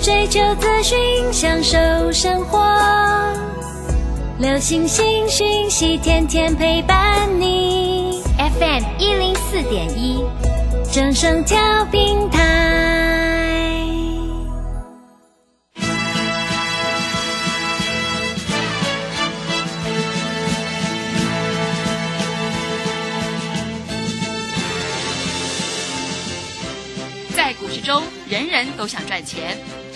追求资讯，享受生活。流星星讯息，天天陪伴你。FM 一零四点一，正声调平台。在股市中，人人都想赚钱，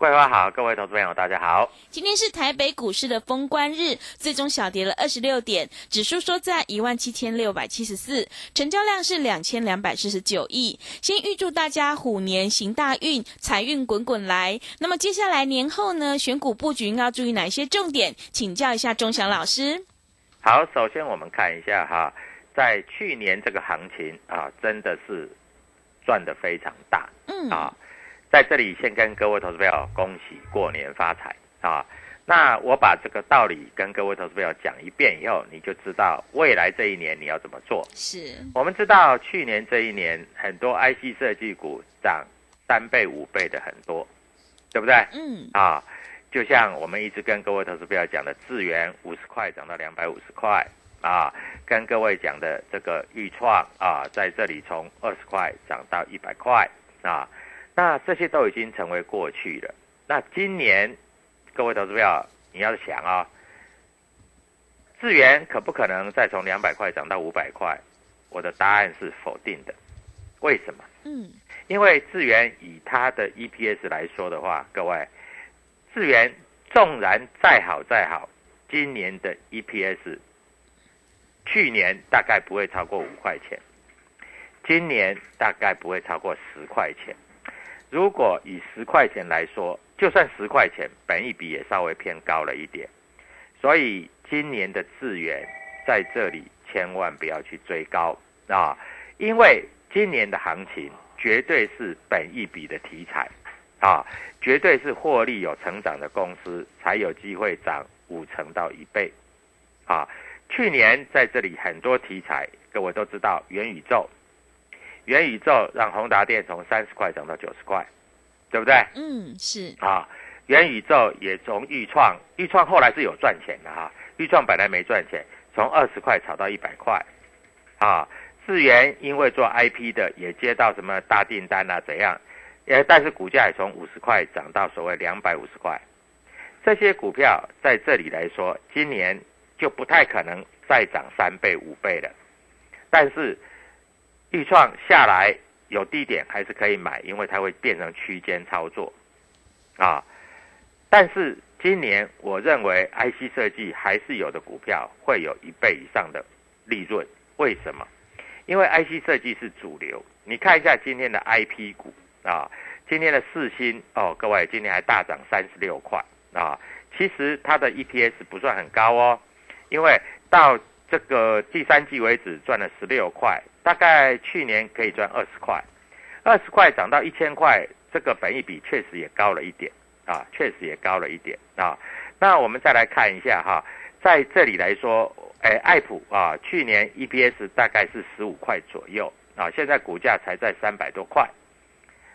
桂花好，各位投资朋友大家好。今天是台北股市的封关日，最终小跌了二十六点，指数收在一万七千六百七十四，成交量是两千两百四十九亿。先预祝大家虎年行大运，财运滚滚来。那么接下来年后呢，选股布局应该要注意哪些重点？请教一下钟祥老师。好，首先我们看一下哈，在去年这个行情啊，真的是赚的非常大，嗯啊。在这里先跟各位投资朋友恭喜过年发财啊！那我把这个道理跟各位投资朋友讲一遍以后，你就知道未来这一年你要怎么做。是，我们知道去年这一年很多 IC 设计股涨三倍五倍的很多，对不对？嗯，啊，就像我们一直跟各位投资朋友讲的，智源五十块涨到两百五十块啊，跟各位讲的这个豫创啊，在这里从二十块涨到一百块啊。那这些都已经成为过去了。那今年，各位投资票，你要想啊、智源可不可能再从两百块涨到五百块？我的答案是否定的。为什么？嗯，因为智源以它的 EPS 来说的话，各位，智源纵然再好再好，今年的 EPS，去年大概不会超过五块钱，今年大概不会超过十块钱。如果以十块钱来说，就算十块钱，本益比也稍微偏高了一点。所以今年的智源在这里千万不要去追高啊，因为今年的行情绝对是本益比的题材啊，绝对是获利有成长的公司才有机会涨五成到一倍啊。去年在这里很多题材，各位都知道元宇宙。元宇宙让宏达电从三十块涨到九十块，对不对？嗯，是，啊，元宇宙也从预创，预创后来是有赚钱的哈，预创本来没赚钱，从二十块炒到一百块，啊，智源因为做 IP 的也接到什么大订单啊怎样，也，但是股价也从五十块涨到所谓两百五十块，这些股票在这里来说，今年就不太可能再涨三倍五倍了，但是。预创下来有低点还是可以买，因为它会变成区间操作，啊，但是今年我认为 IC 设计还是有的股票会有一倍以上的利润，为什么？因为 IC 设计是主流，你看一下今天的 IP 股啊，今天的四星哦，各位今天还大涨三十六块啊，其实它的 EPS 不算很高哦，因为到这个第三季为止赚了十六块。大概去年可以赚二十块，二十块涨到一千块，这个本益比确实也高了一点啊，确实也高了一点啊。那我们再来看一下哈，在这里来说，哎，爱普啊，去年 EPS 大概是十五块左右啊，现在股价才在三百多块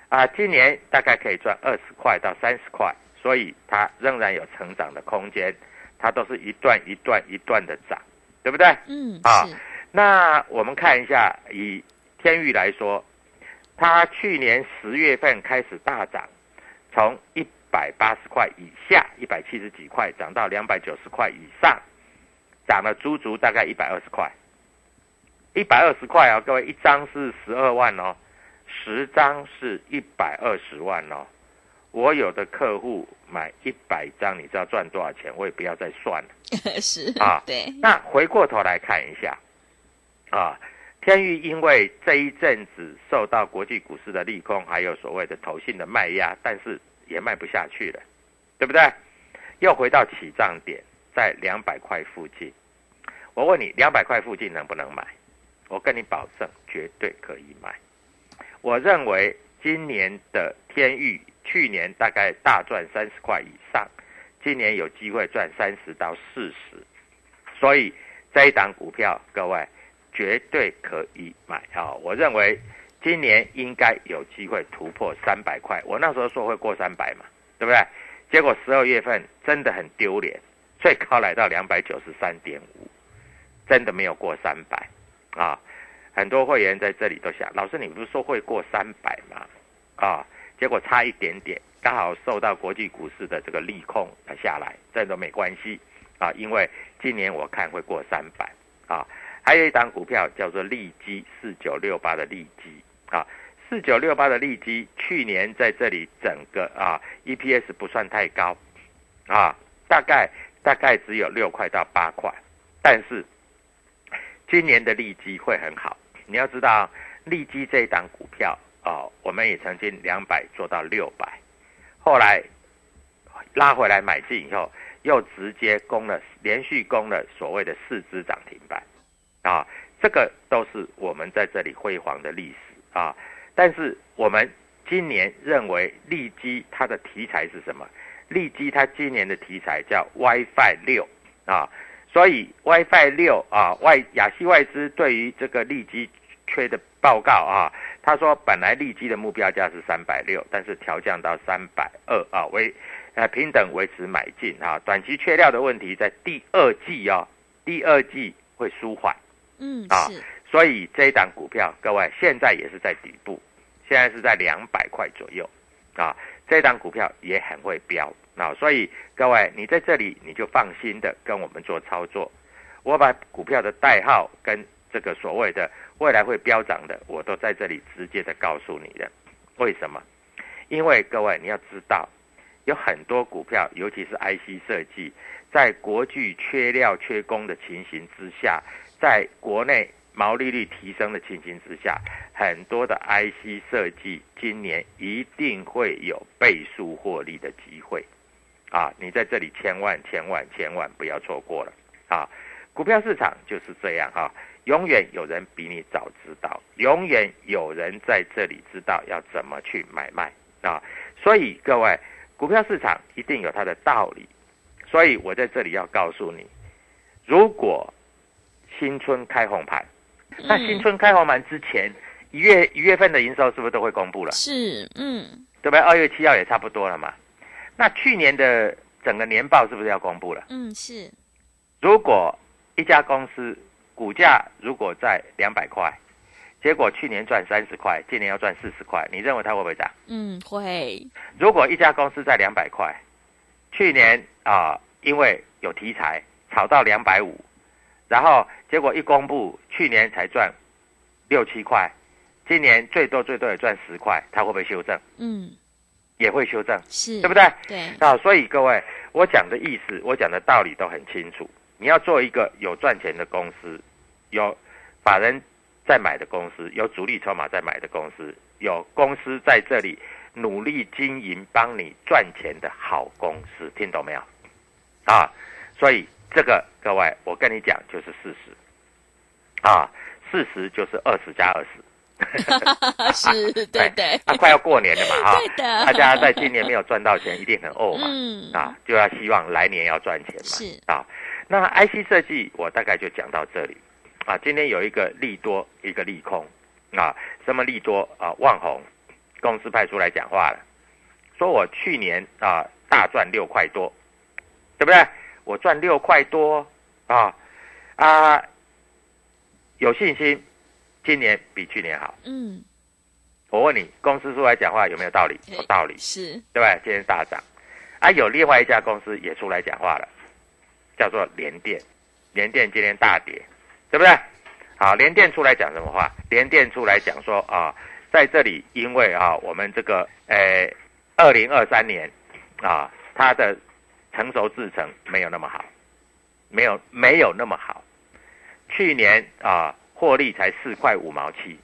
啊，今年大概可以赚二十块到三十块，所以它仍然有成长的空间。它都是一段一段一段的涨，对不对？嗯，啊是，那我们看一下，以天域来说，它去年十月份开始大涨，从一百八十块以下，一百七十几块涨到两百九十块以上，涨了足足大概一百二十块。一百二十块啊，各位，一张是十二万哦，十张是一百二十万哦。我有的客户买一百张，你知道赚多少钱？我也不要再算了。是啊对，那回过头来看一下，啊，天域因为这一阵子受到国际股市的利空，还有所谓的投信的卖压，但是也卖不下去了，对不对？又回到起涨点，在两百块附近。我问你，两百块附近能不能买？我跟你保证，绝对可以买。我认为今年的天域，去年大概大赚三十块以上，今年有机会赚三十到四十，所以这一档股票，各位绝对可以买啊、我认为今年应该有机会突破三百块。我那时候说会过三百嘛，对不对？结果十二月份真的很丢脸，最高来到两百九十三点五，真的没有过三百啊！很多会员在这里都想，老师你不是说会过三百吗？啊，结果差一点点，刚好受到国际股市的这个利空下来，这都没关系啊，因为今年我看会过三百啊。还有一档股票叫做利基四九六八的利基。啊，四九六八的利基去年在这里整个啊 EPS 不算太高。啊，大概大概只有六块到八块，但是今年的利基会很好。你要知道，利基这一档股票哦，我们也曾经两百做到六百，后来拉回来买进以后，又直接攻了，连续攻了所谓的四只涨停板，啊，这个都是我们在这里辉煌的历史啊。但是我们今年认为利基它的题材是什么？利基它今年的题材叫 WiFi 六啊。所以 WiFi 六啊，外亚细外资对于这个利基缺的报告啊，他说本来利基的目标价是三百六，但是调降到三百二啊，为呃平等维持买进啊，短期缺料的问题在第二季哦，第二季会舒缓，嗯啊是，所以这一档股票各位现在也是在底部，现在是在两百块左右啊，这一档股票也很会飙。啊，所以各位，你在这里你就放心的跟我们做操作。我把股票的代号跟这个所谓的未来会飙涨的，我都在这里直接的告诉你的。为什么？因为各位你要知道，有很多股票，尤其是 IC 设计，在国际缺料缺工的情形之下，在国内毛利率提升的情形之下，很多的 IC 设计今年一定会有倍数获利的机会。啊，你在这里千万千万千万不要错过了啊！股票市场就是这样哈、永远有人比你早知道，永远有人在这里知道要怎么去买卖啊！所以各位，股票市场一定有它的道理，所以我在这里要告诉你，如果新春开红盘，那新春开红盘之前，一月一月份的营收是不是都会公布了？是，嗯，对不对？二月七号也差不多了嘛。那去年的整个年报是不是要公布了？嗯，是，如果一家公司股价如果在两百块，结果去年赚三十块，今年要赚四十块，你认为它会不会涨？嗯，会，如果一家公司在两百块，去年啊、因为有题材炒到两百五，然后结果一公布，去年才赚六七块，今年最多最多也赚十块，它会不会修正？嗯，也会修正，是，对不对？对，啊，所以各位，我讲的意思，我讲的道理都很清楚。你要做一个有赚钱的公司，有法人在买的公司，有主力筹码在买的公司，有公司在这里努力经营，帮你赚钱的好公司，听懂没有？啊，所以这个各位，我跟你讲就是事实。啊，事实就是二十加二十。是，对对，啊，快要过年了嘛，哈、对的大家在今年没有赚到钱，一定很怄嘛。嗯，啊，就要希望来年要赚钱嘛。是啊，那 IC 设计我大概就讲到这里啊。今天有一个利多，一个利空啊。什么利多啊？旺宏公司派出来讲话了，说我去年啊大赚六块多，对不对？我赚六块多啊啊，有信心，今年比去年好。嗯，我问你，公司出来讲话有没有道理？有道理，是，对吧？今天大涨，啊，有另外一家公司也出来讲话了，叫做联电，联电今天大跌，对不对？好，联电出来讲什么话？联电出来讲说啊，在这里因为啊，我们这个呃，二零二三年啊，它的成熟制程没有那么好，没有没有那么好，去年啊获利才四块五毛七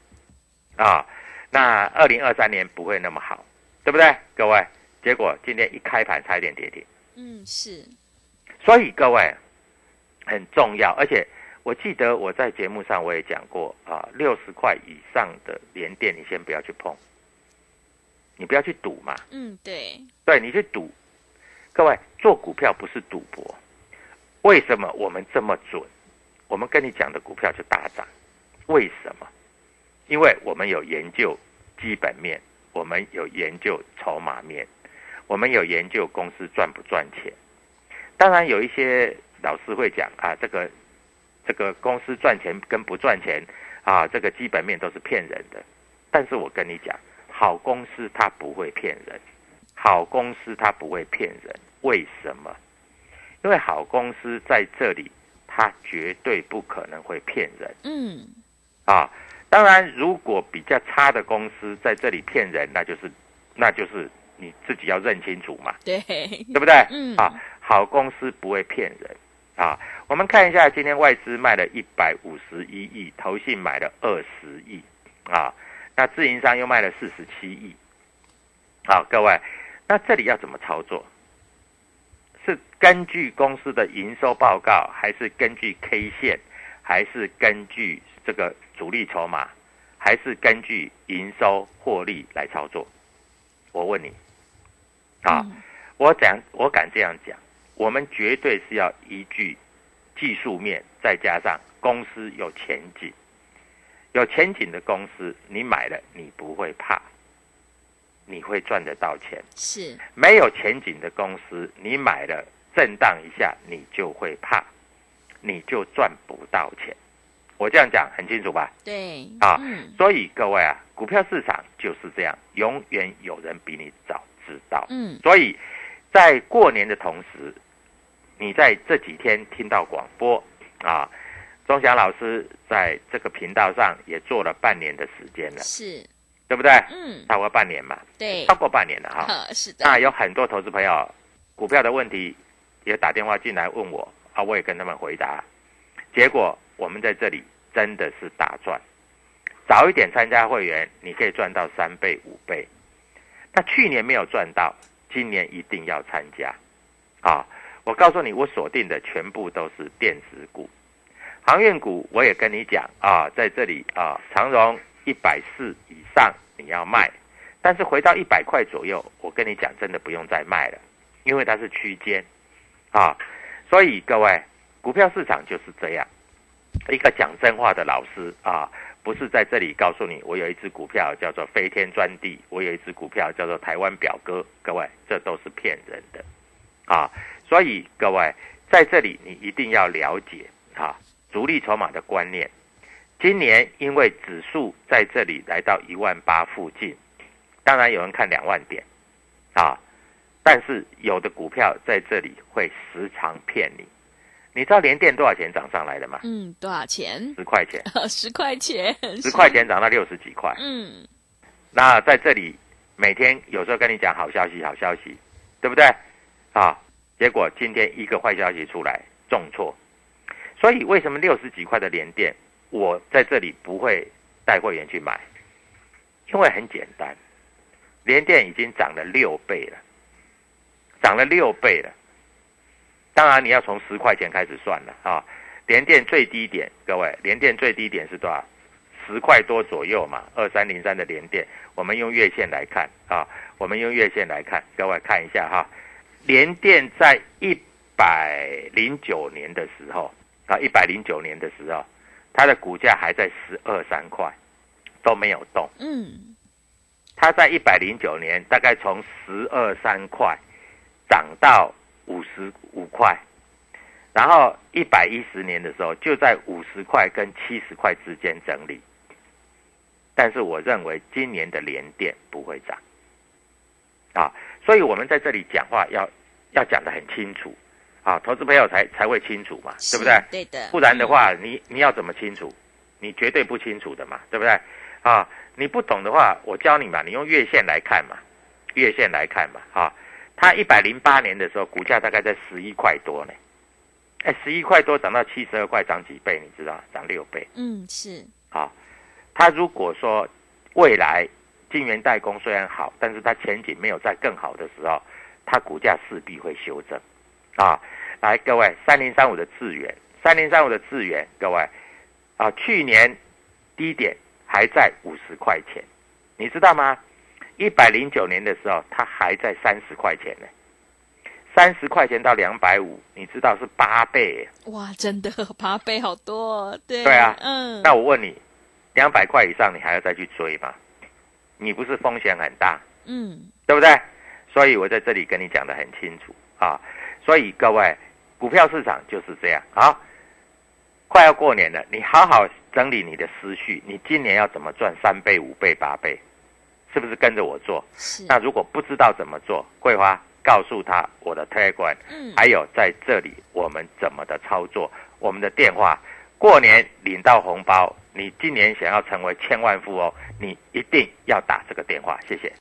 啊，那二零二三年不会那么好，对不对？各位，结果今天一开盘差一点跌停，嗯，是，所以各位很重要，而且。我记得我在节目上我也讲过啊，六十块以上的连电你先不要去碰，你不要去赌嘛。嗯，对，对你去赌，各位做股票不是赌博，为什么我们这么准？我们跟你讲的股票就大涨，为什么？因为我们有研究基本面，我们有研究筹码面，我们有研究公司赚不赚钱。当然有一些老师会讲啊，这个。这个公司赚钱跟不赚钱啊，这个基本面都是骗人的。但是我跟你讲，好公司它不会骗人，好公司它不会骗人。为什么？因为好公司在这里，它绝对不可能会骗人。嗯。啊，当然，如果比较差的公司在这里骗人，那就是，那就是你自己要认清楚嘛。对。对不对？嗯。啊，好公司不会骗人。啊，我们看一下，今天外资卖了一百五十一亿，投信买了二十亿，啊，那自营商又卖了四十七亿。好，各位，那这里要怎么操作？是根据公司的营收报告，还是根据 K 线，还是根据这个主力筹码，还是根据营收获利来操作？我问你，啊，我讲，我敢这样讲。我们绝对是要依据技术面，再加上公司有前景、有前景的公司，你买了你不会怕，你会赚得到钱。是没有前景的公司，你买了震荡一下，你就会怕，你就赚不到钱。我这样讲很清楚吧？对啊，所以各位啊，股票市场就是这样，永远有人比你早知道。嗯，所以在过年的同时。你在这几天听到广播啊，钟祥老师在这个频道上也做了半年的时间了，是，对不对？嗯，超过半年嘛，对，超过半年了哈。是的。那有很多投资朋友股票的问题也打电话进来问我啊，我也跟他们回答，结果我们在这里真的是大赚，早一点参加会员，你可以赚到三倍五倍。那去年没有赚到，今年一定要参加啊。我告诉你，我锁定的全部都是电子股、航运股。我也跟你讲啊，在这里啊，长荣一百四以上你要卖，但是回到一百块左右，我跟你讲，真的不用再卖了，因为它是区间啊。所以各位，股票市场就是这样，一个讲真话的老师啊，不是在这里告诉你，我有一只股票叫做飞天专地，我有一只股票叫做台湾表哥，各位，这都是骗人的啊。所以各位在这里，你一定要了解啊，主力筹码的观念。今年因为指数在这里来到一万八附近，当然有人看两万点啊，但是有的股票在这里会时常骗你。你知道连电多少钱涨上来的吗？嗯，多少钱？十块钱。十块钱。十块钱涨到六十几块。嗯。那在这里每天有时候跟你讲好消息，好消息，对不对？啊。结果今天一个坏消息出来，重挫，所以为什么六十几块的连电，我在这里不会带会员去买？因为很简单，连电已经涨了六倍了，涨了六倍了。当然你要从十块钱开始算了啊，连电最低点，各位，连电最低点是多少？十块多左右嘛，二三零三的连电，我们用月线来看啊，我们用月线来看，各位看一下哈。联电在一百零九年的时候啊，一百零九年的时候，它的股价还在十二三块，都没有动。嗯，它在一百零九年大概从十二三块涨到五十五块，然后一百一十年的时候就在五十块跟七十块之间整理。但是我认为今年的联电不会涨，啊，所以我们在这里讲话要要讲得很清楚，啊，投资朋友才才会清楚嘛，对不对？对的。不然的话，你你要怎么清楚？你绝对不清楚的嘛，对不对？啊，你不懂的话，我教你嘛，你用月线来看嘛，月线来看嘛，啊，它一百零八年的时候股价大概在十一块多呢，哎，十一块多涨到七十二块，涨几倍？你知道？涨六倍。嗯，是。啊。他如果说未来晶圆代工虽然好，但是它前景没有在更好的时候，它股价势必会修正，啊，来各位，三零三五的智源，三零三五的智源，各位，啊，去年低点还在五十块钱，你知道吗？一百零九年的时候，它还在三十块钱呢，三十块钱到两百五，你知道是八倍？哇，真的 八倍好多，对，对啊，嗯，那我问你。两百块以上，你还要再去追吗？你不是风险很大，嗯，对不对？所以我在这里跟你讲的很清楚啊。所以各位，股票市场就是这样啊。快要过年了，你好好整理你的思绪。你今年要怎么赚三倍、五倍、八倍？是不是跟着我做？是。那如果不知道怎么做，桂花告诉他我的推广，嗯，还有在这里我们怎么的操作，我们的电话，过年领到红包。你今年想要成为千万富翁，你一定要打这个电话。谢谢。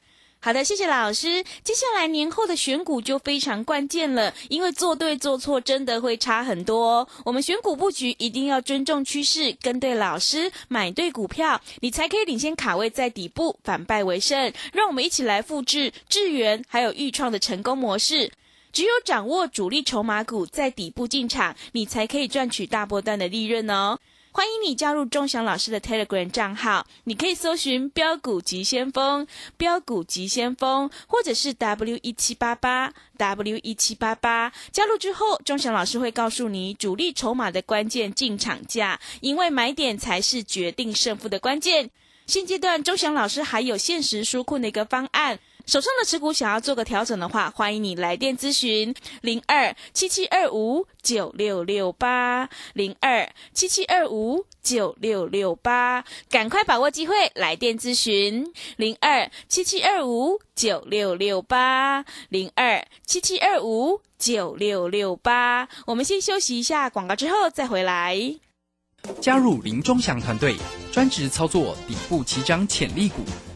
好的，谢谢老师。接下来年后的选股就非常关键了，因为做对做错真的会差很多。我们选股布局一定要尊重趋势，跟对老师，买对股票，你才可以领先卡位在底部，反败为胜。让我们一起来复制智源还有豫创的成功模式。只有掌握主力筹码股在底部进场，你才可以赚取大波段的利润哦。欢迎你加入钟祥老师的 Telegram 账号，你可以搜寻“标股急先锋”、“标股急先锋”或者是 “W 一七八八 W 一七八八”。加入之后，钟祥老师会告诉你主力筹码的关键进场价，因为买点才是决定胜负的关键。现阶段，钟祥老师还有限时纾困的一个方案。手上的持股想要做个调整的话，欢迎你来电咨询零二七七二五九六六八零二七七二五九六六八，赶快把握机会来电咨询零二七七二五九六六八零二七七二五九六六八。我们先休息一下广告，之后再回来。加入林中祥团队，专职操作底部起涨潜力股。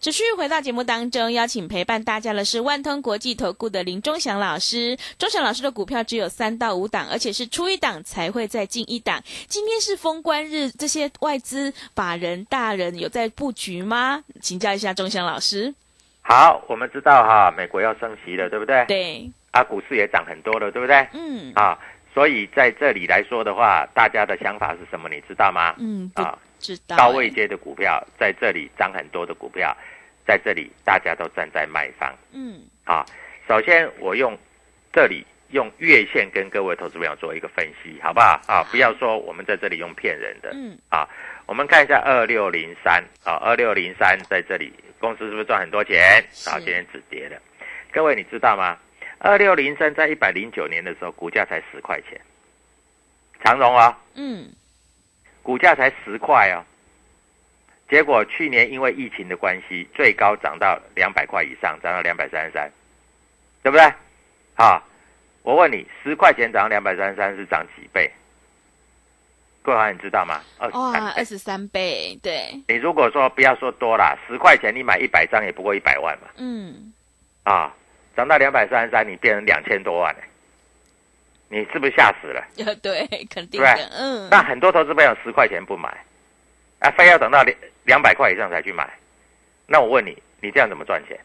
持续回到节目当中，邀请陪伴大家的是万通国际投顾的林忠祥老师。忠祥老师的股票只有三到五档，而且是出一档才会再进一档。今天是封关日，这些外资法人大人有在布局吗？请教一下忠祥老师。好，我们知道哈，美国要升息了，对不对？对。啊，股市也涨很多了，对不对？嗯。啊，所以在这里来说的话，大家的想法是什么？你知道吗？嗯，啊。知道高位阶的股票在这里涨很多的股票，在这里大家都站在卖方。嗯，啊，首先我用这里用月线跟各位投资朋友做一个分析，好不好？啊，不要说我们在这里用骗人的。嗯，啊，我们看一下二六零三啊，二六零三在这里公司是不是赚很多钱？啊，今天止跌了。各位你知道吗？二六零三在一百零九年的时候股价才十块钱，长荣啊。嗯。股价才十块哦，结果去年因为疫情的关系，最高涨到两百块以上，涨到两百三十三，对不对？好，我问你，十块钱涨到两百三十三是涨几倍？各位你知道吗？哇，二十三倍，对。你如果说不要说多啦，十块钱你买一百张也不过一百万嘛。嗯。啊，涨到两百三十三，你变成两千多万了。你是不是吓死了？对，肯定的。嗯。那很多投资朋友十块钱不买，啊，非要等到两两百块以上才去买。那我问你，你这样怎么赚钱？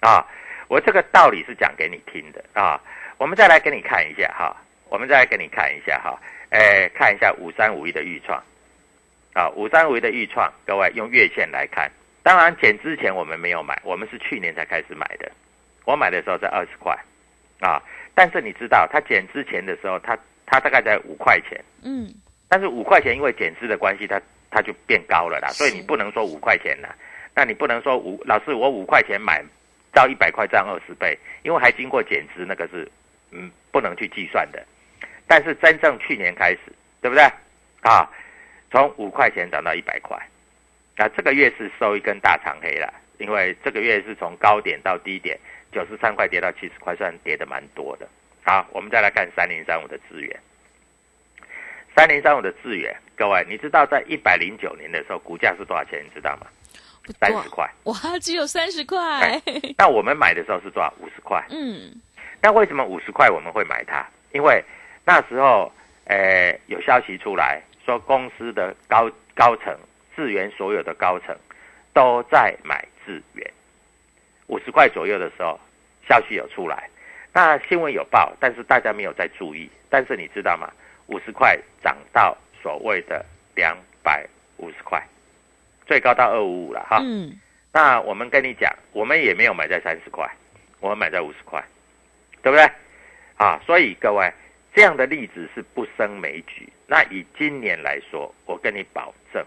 啊，我这个道理是讲给你听的啊。我们再来给你看一下哈，我们再来给你看一下哈，哎，看一下五三五一的预创，啊，五三五一的预创，各位用月线来看，当然减之前我们没有买，我们是去年才开始买的。我买的时候在二十块，啊，但是你知道它减之前的时候，它它大概在五块钱，嗯，但是五块钱因为减资的关系，它它就变高了啦，所以你不能说五块钱啦，那你不能说五老师我五块钱买到一百块赚二十倍，因为还经过减资，那个是嗯不能去计算的。但是真正去年开始，对不对？啊，从五块钱涨到一百块，啊，这个月是收一根大长黑了，因为这个月是从高点到低点九十三块跌到七十块，算跌的蛮多的。好，我们再来看三零三五的资源。三零三五的资源，各位，你知道在一百零九年的时候股价是多少钱？你知道吗？三十块。哇，只有三十块哎，那我们买的时候是多少？五十块。嗯，那为什么五十块我们会买它？因为那时候，呃，有消息出来说公司的高高层智源所有的高层都在买智源，五十块左右的时候，消息有出来，那新闻有报，但是大家没有在注意。但是你知道吗？五十块涨到所谓的两百五十块，最高到二五五了哈。嗯，那我们跟你讲，我们也没有买在三十块，我们买在五十块，对不对？啊，所以各位这样的例子是不胜枚举。那以今年来说，我跟你保证，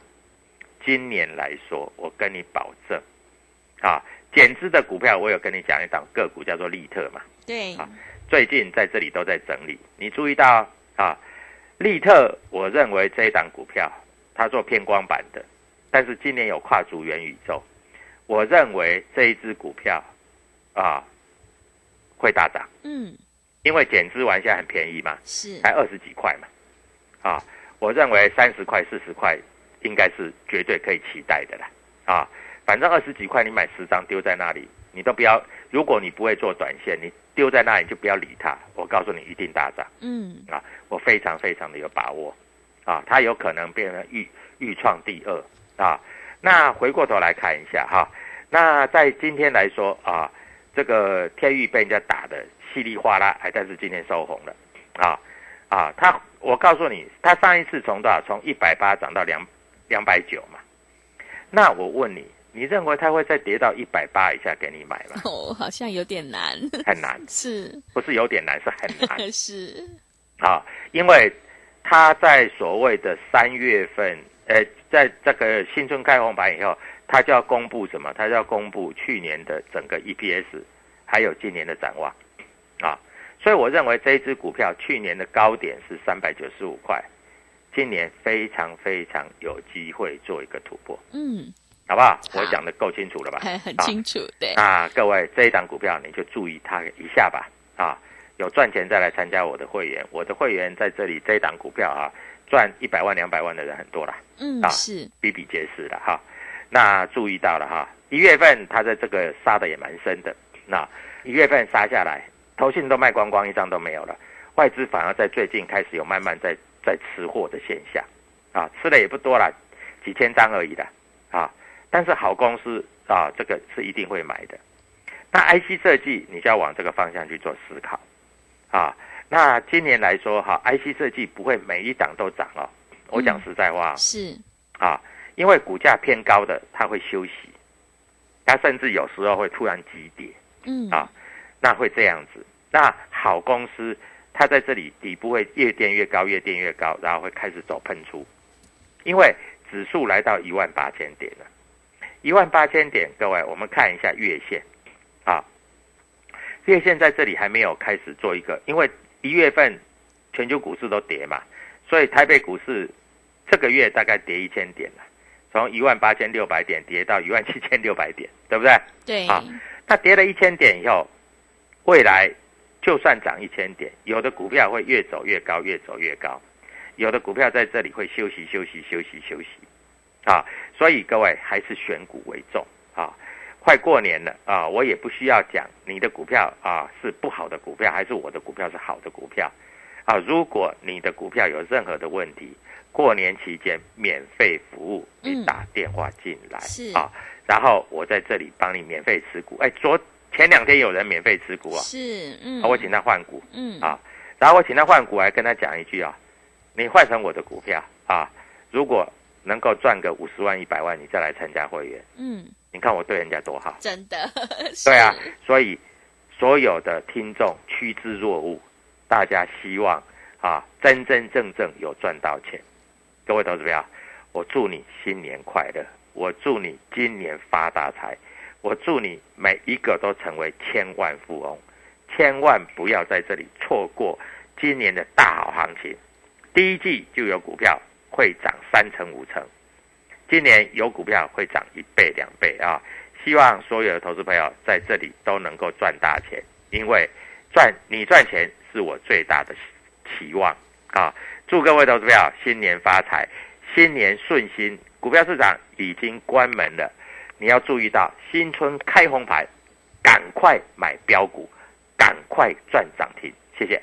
今年来说，我跟你保证，啊，减资的股票，我有跟你讲一档个股叫做利特嘛，对，啊最近在这里都在整理。你注意到啊，利特，我认为这一档股票它做偏光板的，但是今年有跨足元宇宙，我认为这一只股票啊会大涨，嗯，因为减资完现在很便宜嘛，是，才二十几块嘛，啊，我认为三十块、四十块应该是绝对可以期待的啦，啊，反正二十几块你买十张丢在那里，你都不要，如果你不会做短线，你丢在那里就不要理它，我告诉你一定大涨嗯，啊，我非常非常的有把握，啊，它有可能变成预预创第二啊，那回过头来看一下哈，那在今天来说啊，这个天域被人家打的稀里哗啦，哎，但是今天收红了，啊啊，它我告诉你，它上一次从多少？从一百八涨到两两百九嘛。那我问你，你认为它会再跌到一百八以下给你买吗？哦，好像有点难，很难，是，不是有点难，是很难。是，啊，因为它在所谓的三月份，呃，在这个新春开红盘以后，它就要公布什么？它就要公布去年的整个 EPS，还有今年的展望。啊。所以我认为这一只股票去年的高点是三百九十五块，今年非常非常有机会做一个突破，嗯，好不好？好。我讲的够清楚了吧？还 很啊。清楚，对，那各位这一档股票你就注意它一下吧，啊，有赚钱再来参加我的会员，我的会员在这里这一档股票啊，赚一百万两百万的人很多啦，嗯，啊是，比比皆是了哈。那注意到了哈，一月份它在这个杀的也蛮深的，那一月份杀下来，投信都卖光光，一张都没有了，外资反而在最近开始有慢慢在在吃货的现象，啊，吃的也不多了，几千张而已的，啊，但是好公司啊，这个是一定会买的。那 IC 设计，你就要往这个方向去做思考，啊，那今年来说哈，IC 设计不会每一档都涨哦。我讲实在话，是，啊，因为股价偏高的，它会休息，它甚至有时候会突然急跌，嗯，啊那会这样子。那好公司，它在这里底部会越垫越高，越垫越高，然后会开始走喷出，因为指数来到一万八千点了，一万八千点，各位我们看一下月线，啊，月线在这里还没有开始做一个，因为一月份全球股市都跌嘛，所以台北股市这个月大概跌一千点了，从一万八千六百点跌到一万七千六百点，对不对？对，啊那跌了一千点以后，未来就算涨一千点，有的股票会越走越高，越走越高；有的股票在这里会休息、休息、休息、休息。啊，所以各位还是选股为重啊！快过年了啊，我也不需要讲你的股票啊是不好的股票，还是我的股票是好的股票啊。如果你的股票有任何的问题，过年期间免费服务，你嗯打电话进来、是啊，然后我在这里帮你免费持股。哎，昨前两天有人免费持股啊，是，嗯，啊我请他换股嗯，啊，然后我请他换股，还跟他讲一句啊，你换成我的股票啊，如果能够赚个五十万、一百万，你再来参加会员，嗯，你看我对人家多好。真的，对啊，所以所有的听众趋之若鹜，大家希望啊真真正正有赚到钱。各位投资友，我祝你新年快乐，我祝你今年发大财，我祝你每一个都成为千万富翁，千万不要在这里错过今年的大好行情。第一季就有股票会涨三成五成，今年有股票会涨一倍两倍啊！希望所有的投资朋友在这里都能够赚大钱，因为赚你赚钱是我最大的期望啊！祝各位投资朋友新年发财，新年顺心。股票市场已经关门了，你要注意到新春开红盘，赶快买标股，赶快赚涨停。谢谢。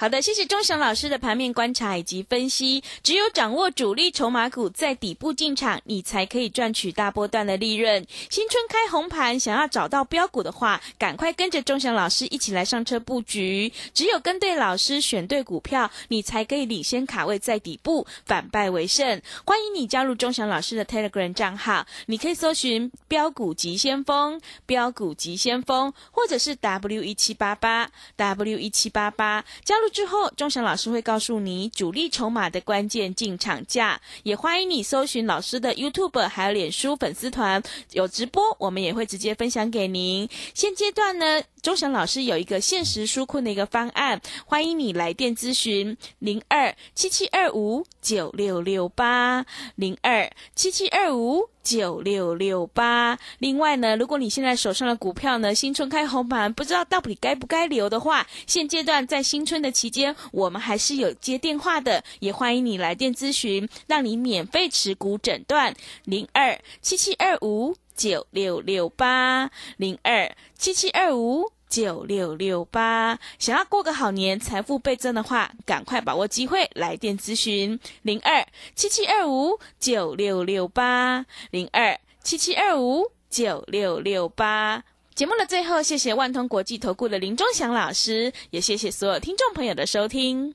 好的，谢谢钟祥老师的盘面观察以及分析。只有掌握主力筹码股在底部进场，你才可以赚取大波段的利润。新春开红盘，想要找到标股的话，赶快跟着钟祥老师一起来上车布局。只有跟对老师，选对股票，你才可以领先卡位在底部，反败为胜。欢迎你加入钟祥老师的 Telegram 账号，你可以搜寻“标股急先锋”、“标股急先锋”，或者是 W 一七八八 W 一七八八。加入之后，钟祥老师会告诉你主力筹码的关键进场价，也欢迎你搜寻老师的 YouTube 还有脸书粉丝团有直播，我们也会直接分享给您。现阶段呢，钟祥老师有一个限时纾困的一个方案，欢迎你来电咨询零二七七二五九六六八零二七七二五。九六六八。另外呢，如果你现在手上的股票呢，新春开红盘，不知道到底该不该留的话，现阶段在新春的期间，我们还是有接电话的，也欢迎你来电咨询，让你免费持股诊断零二七七二五九六六八零二七七二五。九六六八，想要过个好年，财富倍增的话，赶快把握机会，来电咨询零二七七二五九六六八零二七七二五九六六八。节目的最后，谢谢万通国际投顾的林忠祥老师，也谢谢所有听众朋友的收听。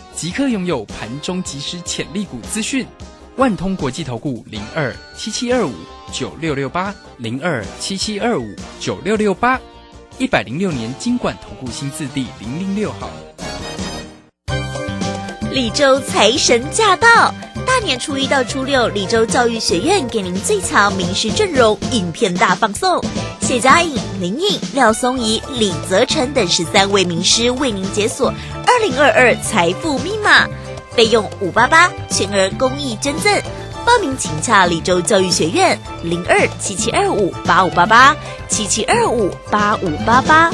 即刻拥有盘中即时潜力股资讯。万通国际投顾零二七七二五九六六八零二七七二五九六六八，一百零六年经管投顾新字第零零六号。李州财神驾到！大年初一到初六，李州教育学院给您最强名师阵容，影片大放送。谢佳颖、林颖、廖松怡、李泽成等十三位名师为您解锁二零二二财富密码，费用五八八，全额公益捐赠。报名请洽李州教育学院零二七七二五八五八八七七二五八五八八。